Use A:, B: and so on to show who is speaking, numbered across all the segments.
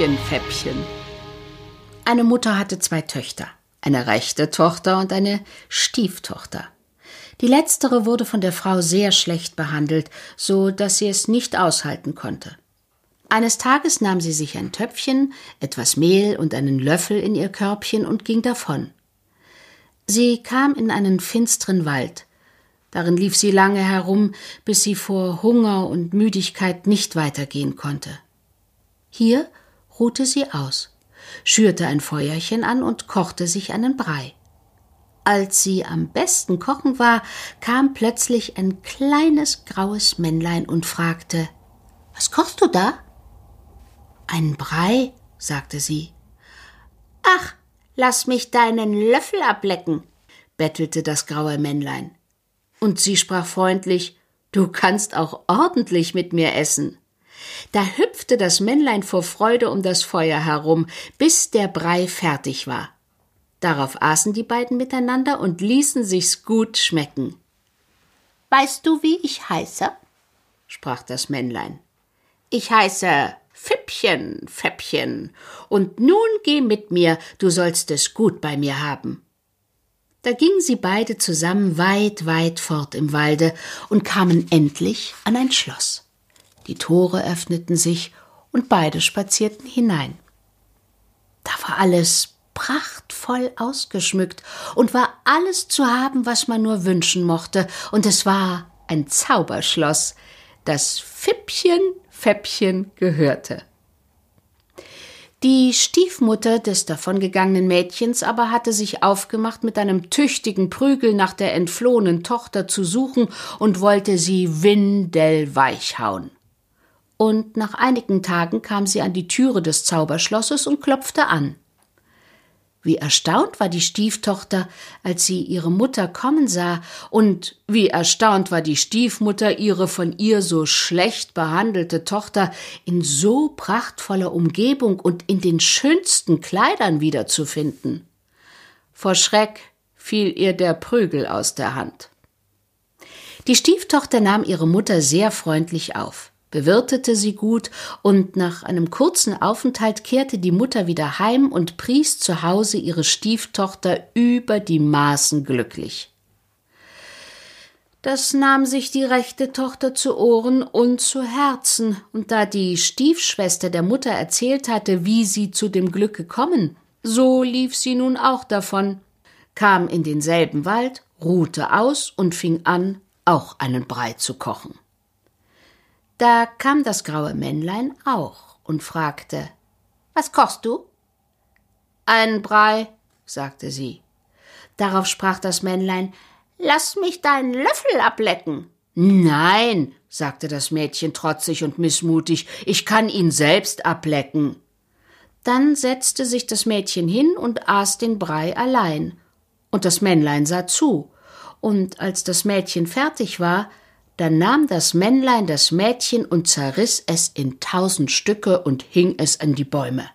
A: Fäppchen, Fäppchen. Eine Mutter hatte zwei Töchter, eine rechte Tochter und eine Stieftochter. Die letztere wurde von der Frau sehr schlecht behandelt, so dass sie es nicht aushalten konnte. Eines Tages nahm sie sich ein Töpfchen, etwas Mehl und einen Löffel in ihr Körbchen und ging davon. Sie kam in einen finsteren Wald. Darin lief sie lange herum, bis sie vor Hunger und Müdigkeit nicht weitergehen konnte. Hier ruhte sie aus, schürte ein Feuerchen an und kochte sich einen Brei. Als sie am besten kochen war, kam plötzlich ein kleines graues Männlein und fragte Was kochst du da? Ein Brei, sagte sie. Ach, lass mich deinen Löffel ablecken, bettelte das graue Männlein. Und sie sprach freundlich Du kannst auch ordentlich mit mir essen. Da hüpfte das Männlein vor Freude um das Feuer herum, bis der Brei fertig war. Darauf aßen die beiden miteinander und ließen sich's gut schmecken. Weißt du, wie ich heiße? sprach das Männlein. Ich heiße Fippchen, Fäppchen, und nun geh mit mir, du sollst es gut bei mir haben. Da gingen sie beide zusammen weit, weit fort im Walde und kamen endlich an ein Schloss. Die Tore öffneten sich und beide spazierten hinein. Da war alles prachtvoll ausgeschmückt und war alles zu haben, was man nur wünschen mochte, und es war ein Zauberschloss, das Fippchen Fäppchen gehörte. Die Stiefmutter des davongegangenen Mädchens aber hatte sich aufgemacht, mit einem tüchtigen Prügel nach der entflohenen Tochter zu suchen und wollte sie windelweich hauen. Und nach einigen Tagen kam sie an die Türe des Zauberschlosses und klopfte an. Wie erstaunt war die Stieftochter, als sie ihre Mutter kommen sah, und wie erstaunt war die Stiefmutter, ihre von ihr so schlecht behandelte Tochter in so prachtvoller Umgebung und in den schönsten Kleidern wiederzufinden. Vor Schreck fiel ihr der Prügel aus der Hand. Die Stieftochter nahm ihre Mutter sehr freundlich auf bewirtete sie gut, und nach einem kurzen Aufenthalt kehrte die Mutter wieder heim und pries zu Hause ihre Stieftochter über die Maßen glücklich. Das nahm sich die rechte Tochter zu Ohren und zu Herzen, und da die Stiefschwester der Mutter erzählt hatte, wie sie zu dem Glück gekommen, so lief sie nun auch davon, kam in denselben Wald, ruhte aus und fing an, auch einen Brei zu kochen. Da kam das graue Männlein auch und fragte Was kochst du? Ein Brei, sagte sie. Darauf sprach das Männlein Lass mich deinen Löffel ablecken. Nein, sagte das Mädchen trotzig und mißmutig, ich kann ihn selbst ablecken. Dann setzte sich das Mädchen hin und aß den Brei allein, und das Männlein sah zu, und als das Mädchen fertig war, dann nahm das Männlein das Mädchen und zerriss es in tausend Stücke und hing es an die Bäume.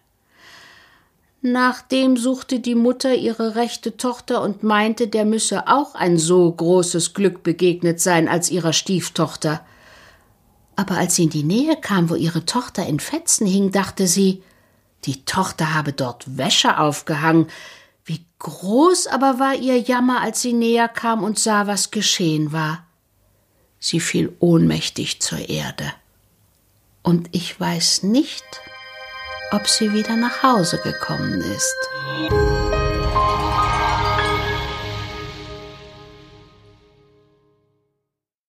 A: Nachdem suchte die Mutter ihre rechte Tochter und meinte, der müsse auch ein so großes Glück begegnet sein als ihrer Stieftochter. Aber als sie in die Nähe kam, wo ihre Tochter in Fetzen hing, dachte sie, die Tochter habe dort Wäsche aufgehangen. Wie groß aber war ihr Jammer, als sie näher kam und sah, was geschehen war. Sie fiel ohnmächtig zur Erde. Und ich weiß nicht, ob sie wieder nach Hause gekommen ist.